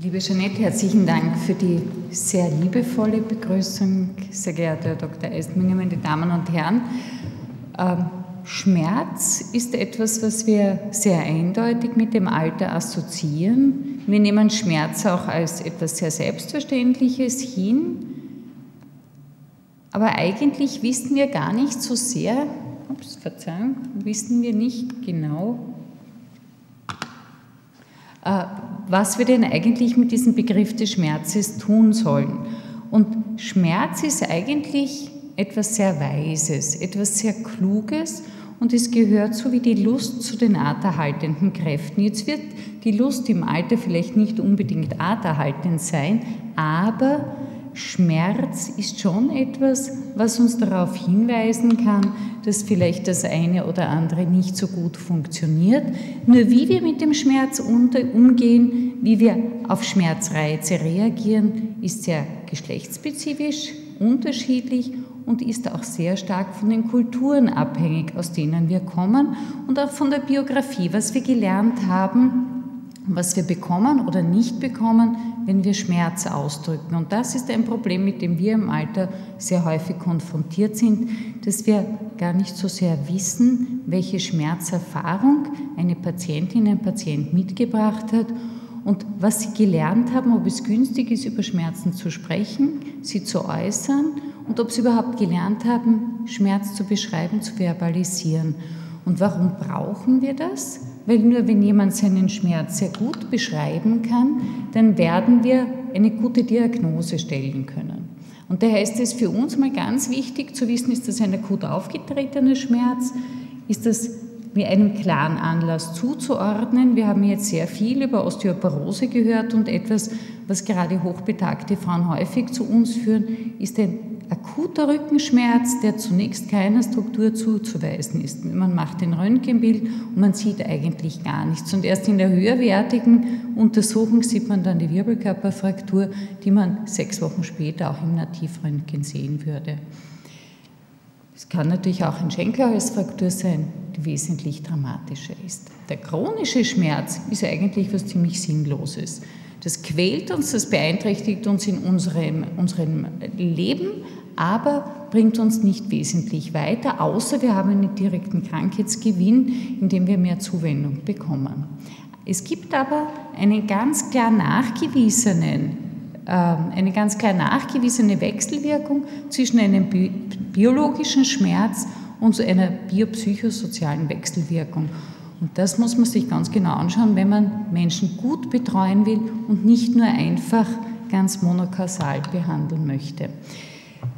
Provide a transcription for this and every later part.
Liebe Jeanette, herzlichen Dank für die sehr liebevolle Begrüßung, sehr geehrter Herr Dr. Eistminger, meine Damen und Herren. Ähm, Schmerz ist etwas, was wir sehr eindeutig mit dem Alter assoziieren. Wir nehmen Schmerz auch als etwas sehr Selbstverständliches hin. Aber eigentlich wissen wir gar nicht so sehr, ups, Verzeihung, wissen wir nicht genau, äh, was wir denn eigentlich mit diesem Begriff des Schmerzes tun sollen. Und Schmerz ist eigentlich etwas sehr Weises, etwas sehr Kluges und es gehört so wie die Lust zu den arterhaltenden Kräften. Jetzt wird die Lust im Alter vielleicht nicht unbedingt arterhaltend sein, aber Schmerz ist schon etwas, was uns darauf hinweisen kann, dass vielleicht das eine oder andere nicht so gut funktioniert. Nur wie wir mit dem Schmerz umgehen, wie wir auf Schmerzreize reagieren, ist sehr geschlechtsspezifisch, unterschiedlich und ist auch sehr stark von den Kulturen abhängig, aus denen wir kommen und auch von der Biografie, was wir gelernt haben, was wir bekommen oder nicht bekommen, wenn wir Schmerz ausdrücken. Und das ist ein Problem, mit dem wir im Alter sehr häufig konfrontiert sind, dass wir gar nicht so sehr wissen, welche Schmerzerfahrung eine Patientin, ein Patient mitgebracht hat und was sie gelernt haben, ob es günstig ist, über Schmerzen zu sprechen, sie zu äußern und ob sie überhaupt gelernt haben, Schmerz zu beschreiben, zu verbalisieren. Und warum brauchen wir das? weil nur wenn jemand seinen Schmerz sehr gut beschreiben kann, dann werden wir eine gute Diagnose stellen können. Und daher ist es für uns mal ganz wichtig zu wissen, ist das ein akut aufgetretener Schmerz, ist das mit einem klaren Anlass zuzuordnen. Wir haben jetzt sehr viel über Osteoporose gehört und etwas, was gerade hochbetagte Frauen häufig zu uns führen, ist ein akuter Rückenschmerz, der zunächst keiner Struktur zuzuweisen ist. Man macht ein Röntgenbild und man sieht eigentlich gar nichts. Und erst in der höherwertigen Untersuchung sieht man dann die Wirbelkörperfraktur, die man sechs Wochen später auch im Nativröntgen sehen würde. Es kann natürlich auch ein Schenkelhalsfraktur sein, die wesentlich dramatischer ist. Der chronische Schmerz ist eigentlich was ziemlich Sinnloses. Das quält uns, das beeinträchtigt uns in unserem, unserem Leben, aber bringt uns nicht wesentlich weiter, außer wir haben einen direkten Krankheitsgewinn, indem wir mehr Zuwendung bekommen. Es gibt aber einen ganz klar nachgewiesenen, eine ganz klar nachgewiesene Wechselwirkung zwischen einem biologischen Schmerz und so einer biopsychosozialen Wechselwirkung. Und das muss man sich ganz genau anschauen, wenn man Menschen gut betreuen will und nicht nur einfach ganz monokausal behandeln möchte.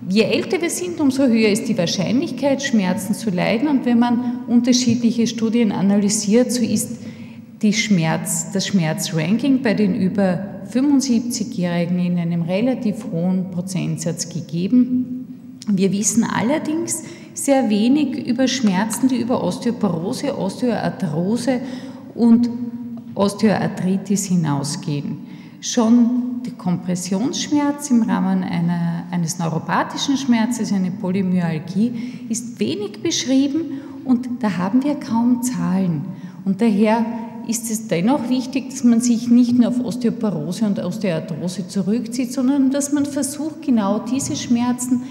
Je älter wir sind, umso höher ist die Wahrscheinlichkeit, Schmerzen zu leiden. Und wenn man unterschiedliche Studien analysiert, so ist Schmerz, das Schmerzranking bei den über 75-Jährigen in einem relativ hohen Prozentsatz gegeben. Wir wissen allerdings sehr wenig über Schmerzen, die über Osteoporose, Osteoarthrose und Osteoarthritis hinausgehen. Schon der Kompressionsschmerz im Rahmen einer, eines neuropathischen Schmerzes, eine Polymyalgie, ist wenig beschrieben und da haben wir kaum Zahlen. Und daher ist es dennoch wichtig, dass man sich nicht nur auf Osteoporose und Osteoarthrose zurückzieht, sondern dass man versucht, genau diese Schmerzen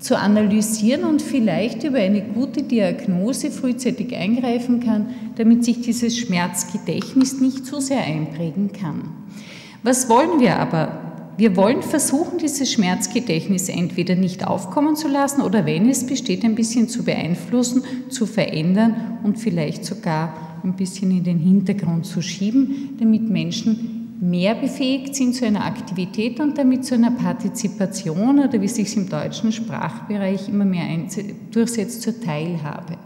zu analysieren und vielleicht über eine gute Diagnose frühzeitig eingreifen kann, damit sich dieses Schmerzgedächtnis nicht zu sehr einprägen kann. Was wollen wir aber? Wir wollen versuchen, dieses Schmerzgedächtnis entweder nicht aufkommen zu lassen oder wenn es besteht, ein bisschen zu beeinflussen, zu verändern und vielleicht sogar ein bisschen in den Hintergrund zu schieben, damit Menschen mehr befähigt sind zu einer Aktivität und damit zu einer Partizipation oder wie sich im deutschen Sprachbereich immer mehr durchsetzt zur Teilhabe.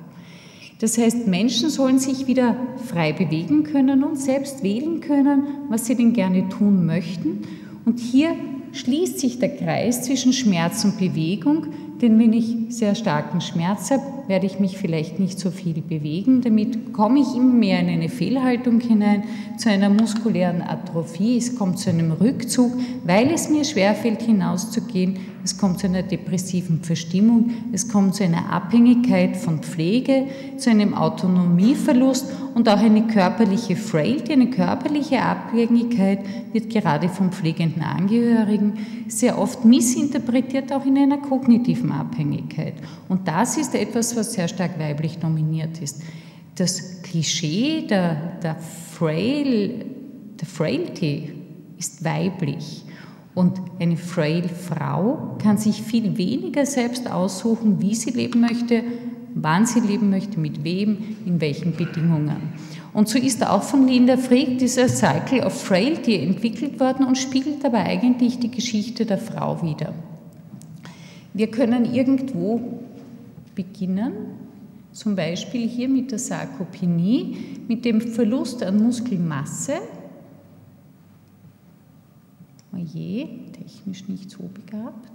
Das heißt, Menschen sollen sich wieder frei bewegen können und selbst wählen können, was sie denn gerne tun möchten. Und hier schließt sich der Kreis zwischen Schmerz und Bewegung, denn wenn ich sehr starken Schmerz habe, werde ich mich vielleicht nicht so viel bewegen. Damit komme ich immer mehr in eine Fehlhaltung hinein, zu einer muskulären Atrophie. Es kommt zu einem Rückzug, weil es mir schwerfällt, hinauszugehen. Es kommt zu einer depressiven Verstimmung. Es kommt zu einer Abhängigkeit von Pflege, zu einem Autonomieverlust und auch eine körperliche Frailty, eine körperliche Abhängigkeit wird gerade vom pflegenden Angehörigen sehr oft missinterpretiert, auch in einer kognitiven Abhängigkeit. Und das ist etwas, was sehr stark weiblich dominiert ist. Das Klischee der, der, Frail, der Frailty ist weiblich. Und eine frail Frau kann sich viel weniger selbst aussuchen, wie sie leben möchte, wann sie leben möchte, mit wem, in welchen Bedingungen. Und so ist auch von Linda Frick dieser Cycle of Frailty entwickelt worden und spiegelt aber eigentlich die Geschichte der Frau wider. Wir können irgendwo beginnen, zum Beispiel hier mit der Sarkopenie, mit dem Verlust an Muskelmasse. Oje, technisch nicht so begabt.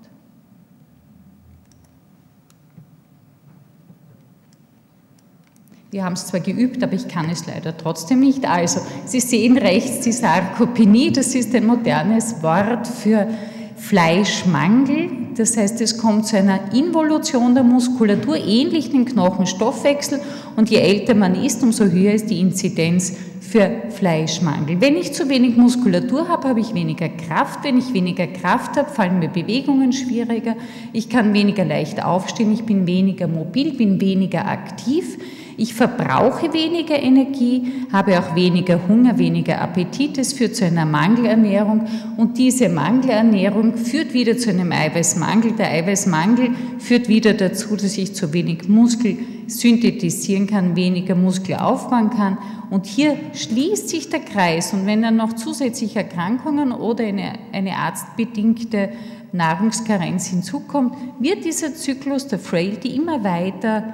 Wir haben es zwar geübt, aber ich kann es leider trotzdem nicht. Also, Sie sehen rechts die Sarkopenie, das ist ein modernes Wort für Fleischmangel. Das heißt, es kommt zu einer Involution der Muskulatur, ähnlich dem Knochenstoffwechsel. Und je älter man ist, umso höher ist die Inzidenz für Fleischmangel. Wenn ich zu wenig Muskulatur habe, habe ich weniger Kraft. Wenn ich weniger Kraft habe, fallen mir Bewegungen schwieriger. Ich kann weniger leicht aufstehen, ich bin weniger mobil, bin weniger aktiv. Ich verbrauche weniger Energie, habe auch weniger Hunger, weniger Appetit. Es führt zu einer Mangelernährung und diese Mangelernährung führt wieder zu einem Eiweißmangel. Der Eiweißmangel führt wieder dazu, dass ich zu wenig Muskel synthetisieren kann, weniger Muskel aufbauen kann. Und hier schließt sich der Kreis. Und wenn dann noch zusätzliche Erkrankungen oder eine, eine arztbedingte Nahrungskarenz hinzukommt, wird dieser Zyklus der Frailty immer weiter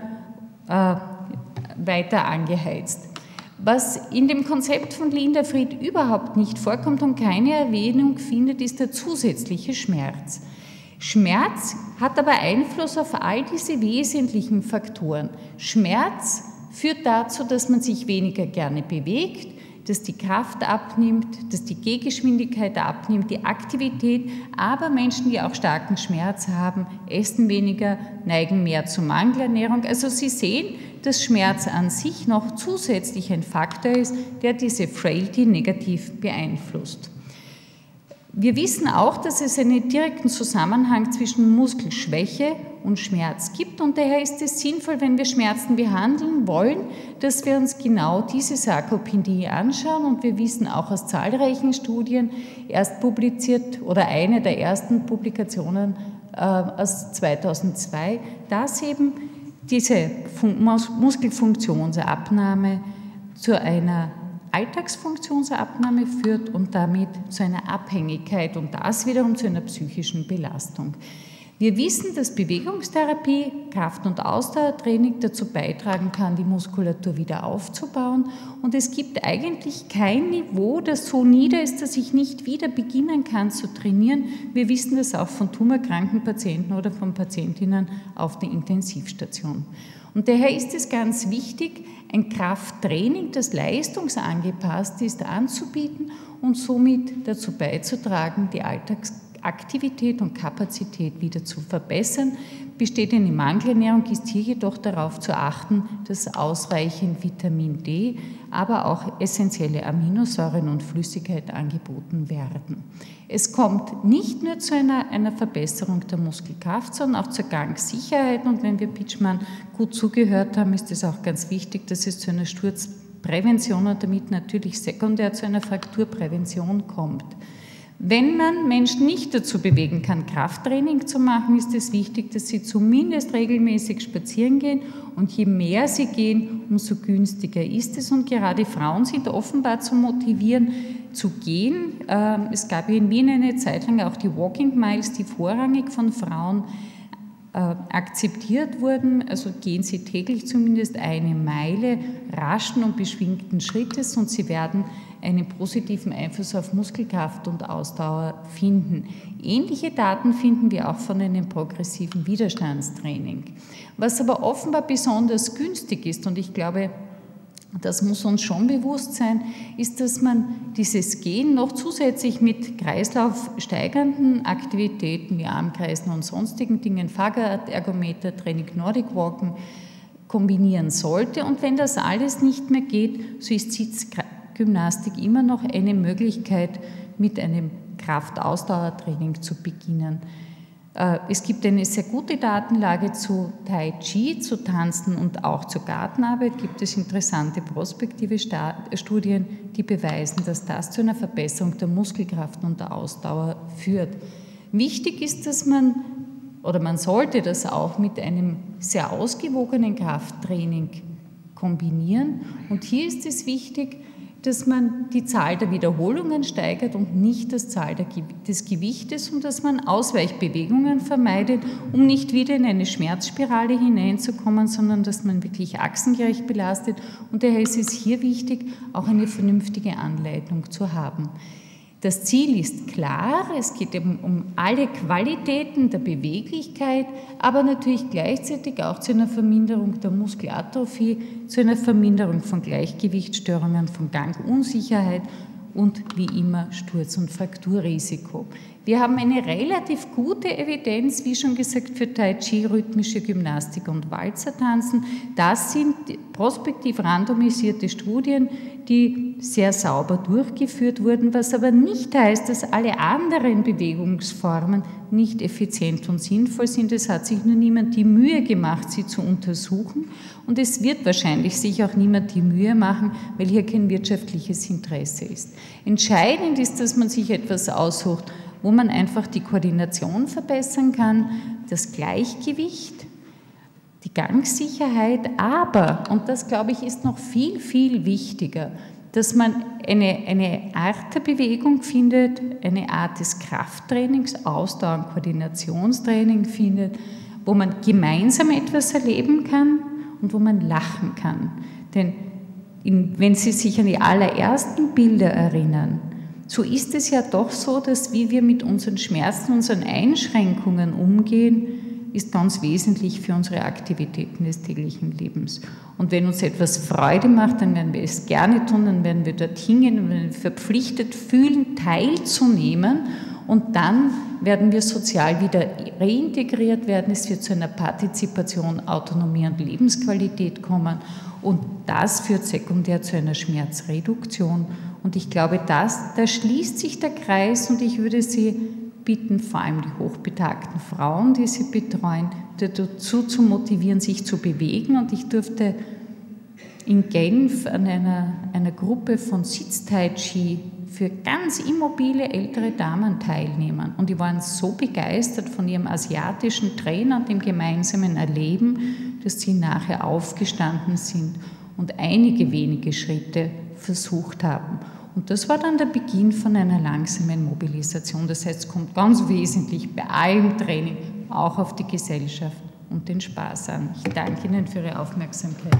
äh, weiter angeheizt. Was in dem Konzept von Linda Fried überhaupt nicht vorkommt und keine Erwähnung findet, ist der zusätzliche Schmerz. Schmerz hat aber Einfluss auf all diese wesentlichen Faktoren. Schmerz führt dazu, dass man sich weniger gerne bewegt, dass die Kraft abnimmt, dass die Gehgeschwindigkeit abnimmt, die Aktivität. Aber Menschen, die auch starken Schmerz haben, essen weniger, neigen mehr zu Mangelernährung. Also Sie sehen, dass Schmerz an sich noch zusätzlich ein Faktor ist, der diese Frailty negativ beeinflusst. Wir wissen auch, dass es einen direkten Zusammenhang zwischen Muskelschwäche und Schmerz gibt und daher ist es sinnvoll, wenn wir Schmerzen behandeln wollen, dass wir uns genau diese Sarkopenie anschauen. Und wir wissen auch aus zahlreichen Studien, erst publiziert oder eine der ersten Publikationen äh, aus 2002, dass eben diese Muskelfunktionsabnahme zu einer Alltagsfunktionsabnahme führt und damit zu einer Abhängigkeit und das wiederum zu einer psychischen Belastung. Wir wissen, dass Bewegungstherapie, Kraft- und Ausdauertraining dazu beitragen kann, die Muskulatur wieder aufzubauen. Und es gibt eigentlich kein Niveau, das so nieder ist, dass ich nicht wieder beginnen kann zu trainieren. Wir wissen das auch von tumorkranken Patienten oder von Patientinnen auf der Intensivstation. Und daher ist es ganz wichtig, ein Krafttraining, das leistungsangepasst ist, anzubieten und somit dazu beizutragen, die Alltags Aktivität und Kapazität wieder zu verbessern. Besteht eine Mangelernährung, ist hier jedoch darauf zu achten, dass ausreichend Vitamin D, aber auch essentielle Aminosäuren und Flüssigkeit angeboten werden. Es kommt nicht nur zu einer, einer Verbesserung der Muskelkraft, sondern auch zur Gangsicherheit. Und wenn wir Pitchman gut zugehört haben, ist es auch ganz wichtig, dass es zu einer Sturzprävention und damit natürlich sekundär zu einer Frakturprävention kommt. Wenn man Menschen nicht dazu bewegen kann, Krafttraining zu machen, ist es wichtig, dass sie zumindest regelmäßig spazieren gehen. Und je mehr sie gehen, umso günstiger ist es. Und gerade Frauen sind offenbar zu motivieren, zu gehen. Ähm, es gab in Wien eine Zeit lang auch die Walking Miles, die vorrangig von Frauen äh, akzeptiert wurden. Also gehen sie täglich zumindest eine Meile raschen und beschwingten Schrittes und sie werden einen positiven Einfluss auf Muskelkraft und Ausdauer finden. Ähnliche Daten finden wir auch von einem progressiven Widerstandstraining. Was aber offenbar besonders günstig ist, und ich glaube, das muss uns schon bewusst sein, ist, dass man dieses Gehen noch zusätzlich mit kreislaufsteigernden Aktivitäten wie Armkreisen und sonstigen Dingen, Fahrrad, Ergometer, Training, Nordic Walken kombinieren sollte. Und wenn das alles nicht mehr geht, so ist Sitzgymnastik immer noch eine Möglichkeit, mit einem Kraftausdauertraining zu beginnen. Äh, es gibt eine sehr gute Datenlage zu Tai Chi, zu Tanzen und auch zur Gartenarbeit. Gibt es interessante prospektive Studien, die beweisen, dass das zu einer Verbesserung der Muskelkraft und der Ausdauer führt. Wichtig ist, dass man, oder man sollte das auch mit einem sehr ausgewogenen Krafttraining kombinieren. Und hier ist es wichtig, dass man die Zahl der Wiederholungen steigert und nicht das Zahl des Gewichtes und dass man Ausweichbewegungen vermeidet, um nicht wieder in eine Schmerzspirale hineinzukommen, sondern dass man wirklich achsengerecht belastet. Und daher ist es hier wichtig, auch eine vernünftige Anleitung zu haben. Das Ziel ist klar, es geht eben um alle Qualitäten der Beweglichkeit, aber natürlich gleichzeitig auch zu einer Verminderung der Muskelatrophie, zu einer Verminderung von Gleichgewichtsstörungen, von Gangunsicherheit und wie immer Sturz- und Frakturrisiko. Wir haben eine relativ gute Evidenz, wie schon gesagt, für Tai Chi, rhythmische Gymnastik und Walzertanzen. Das sind prospektiv randomisierte Studien, die sehr sauber durchgeführt wurden, was aber nicht heißt, dass alle anderen Bewegungsformen nicht effizient und sinnvoll sind. Es hat sich nur niemand die Mühe gemacht, sie zu untersuchen und es wird wahrscheinlich sich auch niemand die Mühe machen, weil hier kein wirtschaftliches Interesse ist. Entscheidend ist, dass man sich etwas aussucht, wo man einfach die Koordination verbessern kann, das Gleichgewicht, die Gangsicherheit, aber, und das glaube ich ist noch viel, viel wichtiger, dass man eine, eine Art der Bewegung findet, eine Art des Krafttrainings, Ausdauer- und Koordinationstraining findet, wo man gemeinsam etwas erleben kann und wo man lachen kann. Denn in, wenn Sie sich an die allerersten Bilder erinnern, so ist es ja doch so, dass wie wir mit unseren Schmerzen, unseren Einschränkungen umgehen, ist ganz wesentlich für unsere Aktivitäten des täglichen Lebens. Und wenn uns etwas Freude macht, dann werden wir es gerne tun, dann werden wir dorthin gehen, werden wir verpflichtet fühlen, teilzunehmen und dann werden wir sozial wieder reintegriert werden. Es wird zu einer Partizipation, Autonomie und Lebensqualität kommen und das führt sekundär zu einer Schmerzreduktion. Und ich glaube, das, da schließt sich der Kreis und ich würde Sie bitten, vor allem die hochbetagten Frauen, die Sie betreuen, dazu zu motivieren, sich zu bewegen. Und ich durfte in Genf an einer, einer Gruppe von Sitz-Tai Chi für ganz immobile ältere Damen teilnehmen. Und die waren so begeistert von ihrem asiatischen Trainer und dem gemeinsamen Erleben, dass sie nachher aufgestanden sind und einige wenige Schritte versucht haben. Und das war dann der Beginn von einer langsamen Mobilisation. Das heißt, es kommt ganz wesentlich bei allem Training auch auf die Gesellschaft und den Spaß an. Ich danke Ihnen für Ihre Aufmerksamkeit.